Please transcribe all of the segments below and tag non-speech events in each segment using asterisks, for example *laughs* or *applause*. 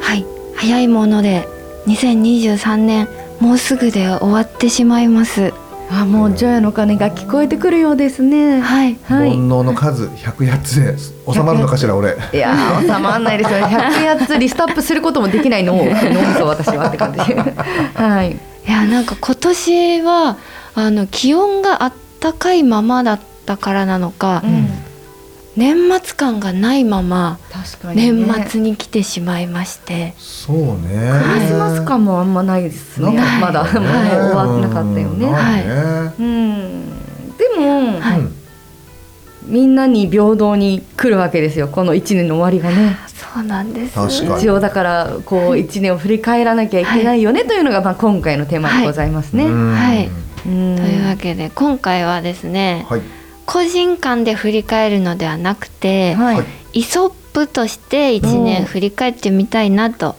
はい、早いもので2023年もうすぐで終わってしまいます。あもうジョヤの鐘が聞こえてくるようですね。はい、はい。煩悩の数100やつで収まるのかしら俺。いやー収まらないですよね。100つリストアップすることもできないのを脳みそ私はって感じ。はいいやなんか今年はあの気温があったかいままだったからなのか、うん。年末感がないままね、年末に来てしまいまして、そうね。クリスマス感もあんまないですね。まだかね。もう終わんなかったよね。うんない。ねうん。でも、はい。うん。みんなに平等に来るわけですよ。この1年の終わりがねそうなんです。確かに。一応だからこう1年を振り返らなきゃいけないよねというのがまあ今回のテーマでございますね。うん。はい。うん。というわけで今回はですね、はい。個人間で振り返るのではなくて、イソップとして1うん年振り返ってみたいなと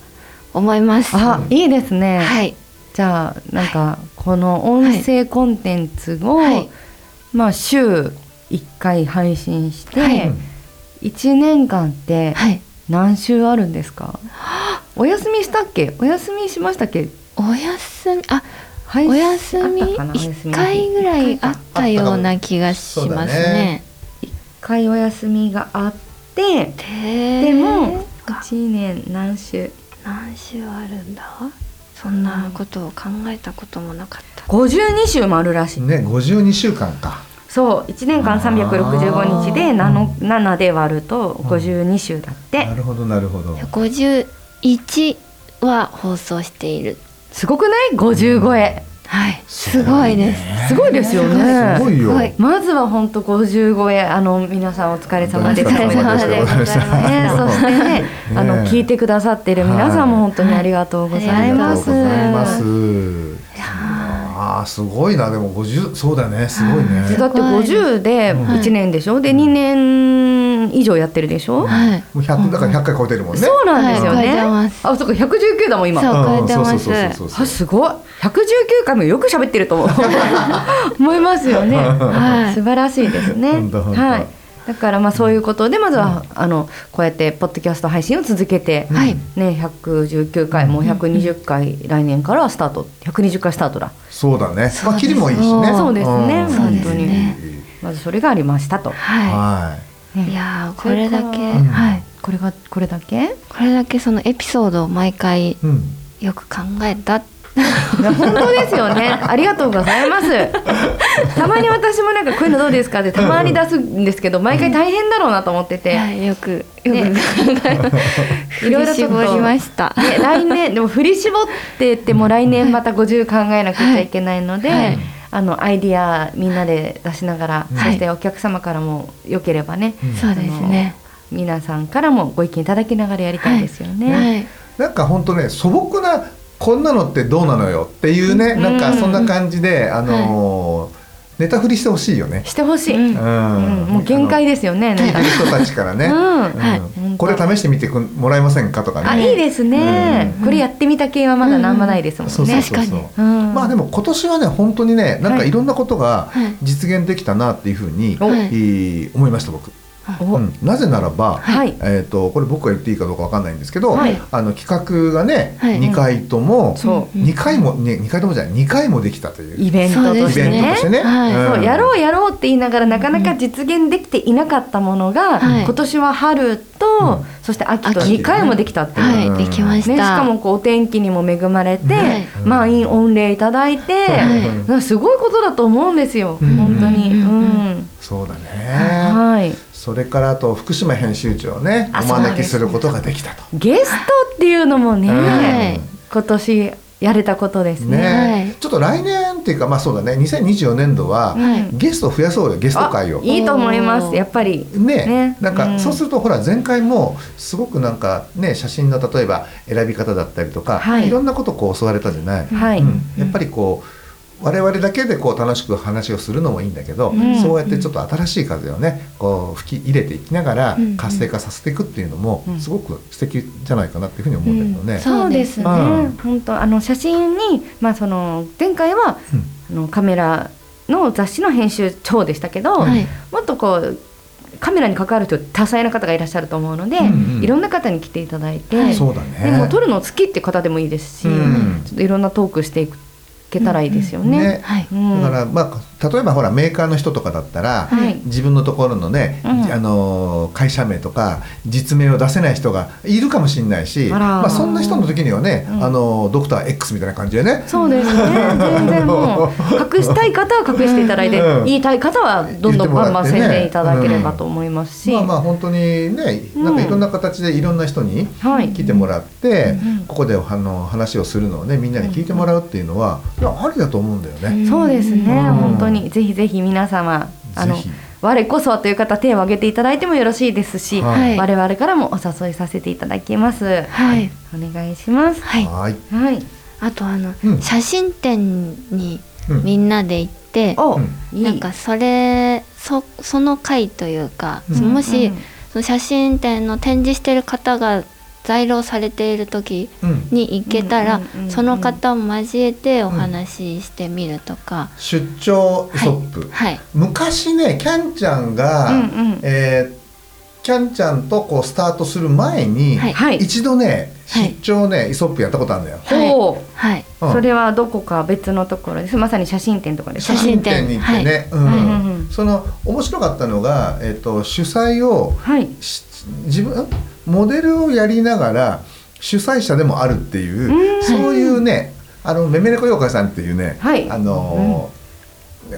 思います。あいいですね。はい、じゃあなんかこの音声コンテンツを、はい。まあ週1回配信して、はい。1年間ってはい、何週あるんですか？お休みしたっけ？お休みしましたっけ？お休みあ配信お休みあったかな？お休み1回ぐらいあったような気がしますね。一回お休みがあってででも1年何週？何週あるんだ？そんなことを考えたこともなかった。52週もあるらしい、ね52週間かそう1年間365日で 7, 7で割ると52週だって、なるほどなるほど。51は放送している。すごくない？50超えはい、すごいです。すごいですよね。すごいよ。すごい。まずは本当50超えあの皆さんお疲れ様ですお疲れ様でございましたね、そしてねあのね聞いてくださっている皆さんも本当にありがとうございありがます。あーすごいな。でも50そうだよね。すごいね。だって50で1年でしょ、で2年以上やってるでしょ、はい。もう100だから100回超えてるもんね。そうなんですよね、はい。あそうか119だもん今。そううん。超えてます。あすごい。119回もよく喋ってると思う。*laughs* 思いますよね、はい。素晴らしいですね。はいだからまあそういうことでまずは、あのこうやってポッドキャスト配信を続けて、はい。ね119回もう120回来年からはスタート。120回スタートだ。そうだね。まあ切りもいいしね。そうですね。ん。本当に。そうですねまずそれがありましたと、ははい。いやーこれだけ、はい。これがこれだけ？これだけそのエピソードを毎回いうん。よく考えた。いや本当ですよね。ありがとうございます。たまに私もなんかこういうのどうですかってたまに出すんですけど、毎回大変だろうなと思ってて、はい、よくよく、ねいろいろ絞りました。ね、来年でも振り絞ってっても来年また50考えなくちゃいけないので、はいあのアイディアみんなで出しながら、はいそしてお客様からも良ければね、そうですね。皆さんからもご意見いただきながらやりたいですよね。はい。なんか本当ね素朴なこんなのってどうなのよっていうね、うん。なんかそんな感じで、あのーネタ振りしてほしいよね。してほしい、うん。もう限界ですよね。聞いてる人たちからね、うん。はい。うんこれ試してみてくもらえませんかとかね。あいいですね、うん。これやってみた系はまだなんもないですもんね。そうそうそうそう。まあでも今年はね本当にねなんかはい。いろんなことがはい。実現できたなっていうふうに、思いました僕。おうん。なぜならば、はい。えー、とこれ僕が言っていいかどうかわかんないんですけど、はい。あの企画がね、はい。2回とも、そう。ん2回も、ね、2回ともじゃない2回もできたという。イベントとしてね。ね。はい。そうやろうやろうって言いながらなかなかうん。実現できていなかったものが、はい。今年は春と、うん。そして秋と。秋。2回もできたっていう、はい、うん。できました。ね、しかもこうお天気にも恵まれて、はい。満員御礼いただいて、すごいことだと思うんですよ、うん。本当に。ううん。ん。そうだね、はい、それからあと福島編集長をねあお招きすることができたと。ゲストっていうのもね、はい今年やれたことですね。ね、はい。ちょっと来年っていうかまあそうだね。2024年度ははい。ゲストを増やそうよ。ゲスト会を。あ。いいと思います。やっぱり。ねね。なんかうん。そうするとほら前回もすごくなんかね写真の例えば選び方だったりとか、はい。い、ろんなことこう教われたじゃない、はい、うん。やっぱりこう我々だけでこう楽しく話をするのもいいんだけど、うん。そうやってちょっと新しい風をねこう吹き入れていきながらうん。活性化させていくっていうのもうん。すごく素敵じゃないかなっていうふうに思うんだけどね。そうですね、うん。本当あの写真に、まあ、その前回はあのカメラの雑誌の編集長でしたけど、はい。もっとこうカメラに関わる人多彩な方がいらっしゃると思うので、うんうんいろんな方に来ていただいて、はいそうだね。でも撮るの好きって方でもいいですし、うん。ちょっといろんなトークしていけたらいいですよね。ね。はい。うん。だからまあ例えばほらメーカーの人とかだったら、はい。自分のところのね、うん。あの会社名とか実名を出せない人がいるかもしれないし、あらまあそんな人の時にはね、うん。あのドクター X みたいな感じでね。そうですね。全然もう *laughs* 隠したい方は隠していただいて、うん。言いたい方はどんどんバンバン宣伝いただければと思いますし、まあまあ本当にね、なんかいろんな形でいろんな人にはい来てもらって、うん。ここであの話をするのをねみんなに聞いてもらうっていうのは、いやありだと思うんだよね。そうですね、うん。本当に。ぜひぜひ皆様あの我こそはという方手を挙げていただいてもよろしいですし、はい。我々からもお誘いさせていただきます。はい。お願いします。はい。はい。はい。あとあの、うん。写真展にうん。みんなで行って、お、うん。なんかそれそその回というか、うん。もし、うん。その写真展の展示してる方が在廊されている時。に行けたら、うんその方を交えてお話ししてみるとか、出張イソップ。はい昔ねキャンちゃんが、うんうんえーキャンちゃんとこうスタートする前に、はい。一度ね出張ね、イソップやったことあるんだよ。はいほう。はいうんそれはどこか別のところです。まさに写真展とかです。写真展に行ってね、うんはいうんうんうんその面白かったのが、えっと主催をはい。し自分んモデルをやりながら主催者でもあるっていう、うん。そういうねあのめめねこ妖怪さんっていうね、はい。あのー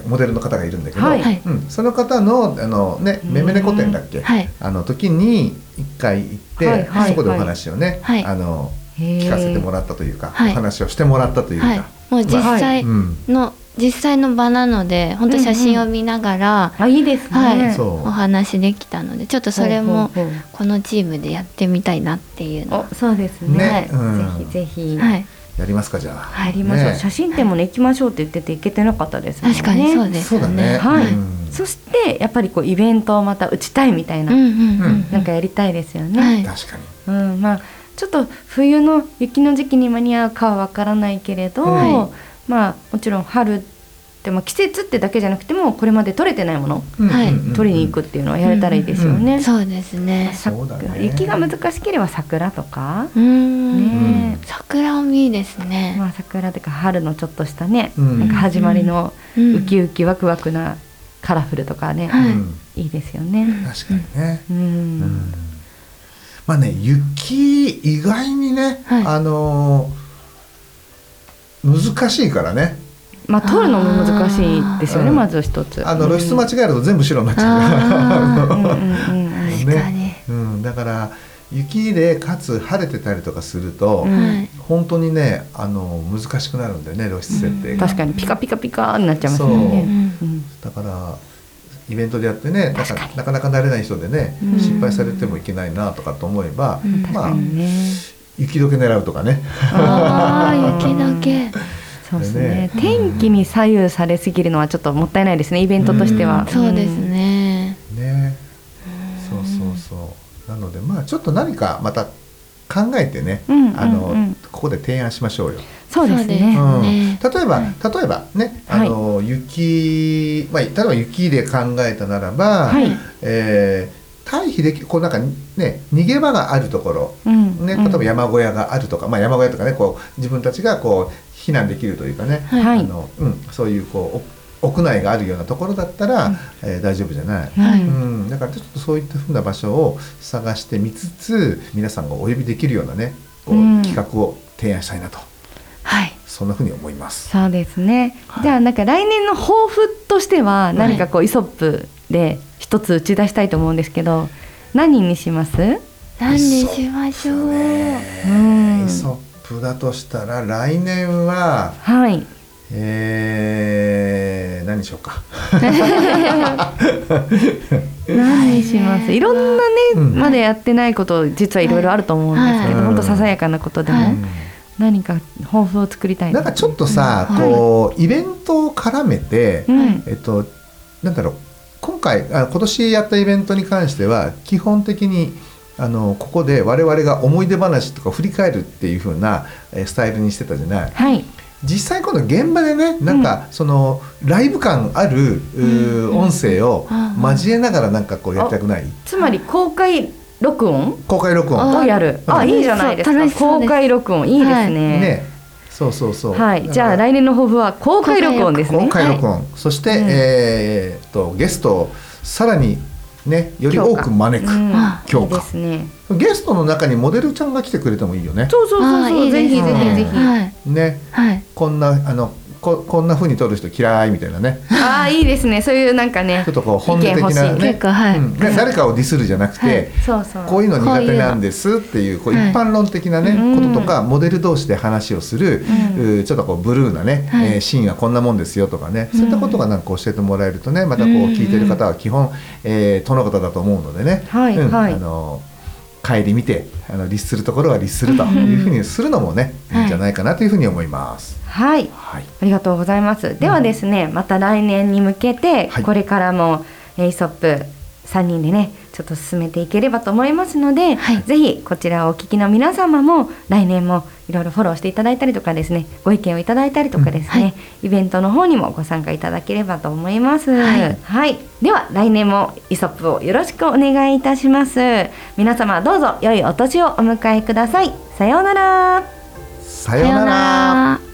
モデルの方がいるんだけど、はい。はい。うん、その方のあの、ね、めめねこ展だっけ、はい。あの時に一回行って、はいはいそこでお話をね、はい。あの聞聞かせてもらったというか、はい。お話をしてもらったというか、はい。もう実際うん、の、実際の場なので本当写真を見ながら、あ、いいですね。はい。お話できたのでちょっとそれもこのチームでやってみたいなっていうの。お、そうですね。ね。うん。ぜひぜひ。はい。やりますかじゃあ。入りましょう、ね。写真展もね行きましょうって言ってて行けてなかったですもんね。確かにそうですよそうだね。ねはい、うん。そしてやっぱりこうイベントをまた打ちたいみたいな、うんうんうん。なんかやりたいですよね、はい。確かに。うん、まあちょっと冬の雪の時期に間に合うかはわからないけれど、はまあもちろん春って、まあ、季節ってだけじゃなくてもこれまで取れてないものはいうん。うんうん取りに行くっていうのはやれたらいいですよね。そうですねさそうだね。雪が難しければ桜とか、うーん。ね。桜もいいですね、まあ桜とか春のちょっとしたね、うん。なんか始まりのうん。ウキウキワクワクなカラフルとかね、はい。うんいいですよね。確かにね。うん、うん。まあね雪意外にね、はい。あのー難しいからね。まあ取るのも難しいですよねまず一つ。あの露出間違えると全部白になっちゃう。かに、うん、だから雪でかつ晴れてたりとかすると、本当にねあの難しくなるんだよね露出設定が、確かに。ピカピカピカになっちゃいますよね。だからイベントでやってねなかなかなか慣れない人でね、うん。失敗されてもいけないなとかと思えば、うん。確まあかにね。雪解け狙うとかね。ああ雪だけ。*laughs* そうですね。ね。天気に左右されすぎるのはちょっともったいないですねイベントとしては。そうですね、ね。そうそうそう。なのでまあちょっと何かまた考えてね、うんあの、ここで提案しましょうよ。そうですね。そうん、例えば、例えばねあの、雪、まあ、例えば雪で考えたならば、はい。えー退避できこうなんかね逃げ場があるところ、うんね、例えば山小屋があるとか、まあ、山小屋とかねこう自分たちがこう避難できるというかね、はい。あのうん、そういうこうお屋内があるようなところだったら、うん。えー大丈夫じゃない。はい。うん、だからちょっとそういったふうな場所を探してみつつ皆さんがお呼びできるようなねこう、うん。企画を提案したいなと。はい。そんなふうに思います。そうですね。はい。じゃあなんか来年の抱負としては何かこうイソップで一一つ打ち出したいと思うんですけど何にします？何にしましょう？うん。イソップだとしたら来年ははい。えー、何にしようか。何にします？いろんなね、うん。まだやってないこと実はいろいろあると思うんですけど、はい。本当ささやかなことでも、はい。何か抱負を作りたいなんかちょっとさ、うんこうイベントを絡めて、うん。えっとなんだろう今回あ今年やったイベントに関しては基本的にあのここで我々が思い出話とか振り返るっていう風なえースタイルにしてたじゃない？はい。実際今度現場でねなんかそのライブ感ある、うー音声をうん交えながらなんかこうやりたくない？つまり公開録音？公開録音。あをやる。あうんいいじゃないですか。楽しそうです。公開録音。いいですね。ねそうそうそう。はい、じゃあ来年の抱負は公開録音ですね。公開録音、そして、うん。えーっとゲストをさらにねより多く招く、うん。あ強化。いいですね。ゲストの中にモデルちゃんが来てくれてもいいよね。そうそうそうそう。ぜひぜひぜひ、はい。ね。はい。こんなあのここんな風に撮る人嫌いみたいなね。ああいいですね。そういうなんかねちょっとこう本音的ない。ね結構はい。うん。ね誰かをディスるじゃなくて、はい。そうそう。こういうの苦手なんですっていうこう一はい。般論的なね、うん。こととかモデル同士で話をする、うん。うーちょっとこうブルーなね、はい。えーシーンはこんなもんですよとかね、うん。そういったことがなんか教えてもらえるとねまたこううん聞いてる方は基本、えー、殿方だと思うのでね、うん。はい。はいあの帰り見てあの律するところは律するというふうにするのもね、はい。いいんじゃないかなというふうに思います。はい。はい、ありがとうございます。ではですね、また来年に向けて、はい。これからもえーイソップ3人でねちょっと進めていければと思いますので、はいぜひこちらをお聞きの皆様も来年もいろいろフォローしていただいたりとかですねご意見をいただいたりとかですね、うんはいイベントの方にもご参加いただければと思います。はいでは来年もイソップをよろしくお願いいたします。皆様どうぞ良いお年をお迎えください。さようなら。さようなら。ら。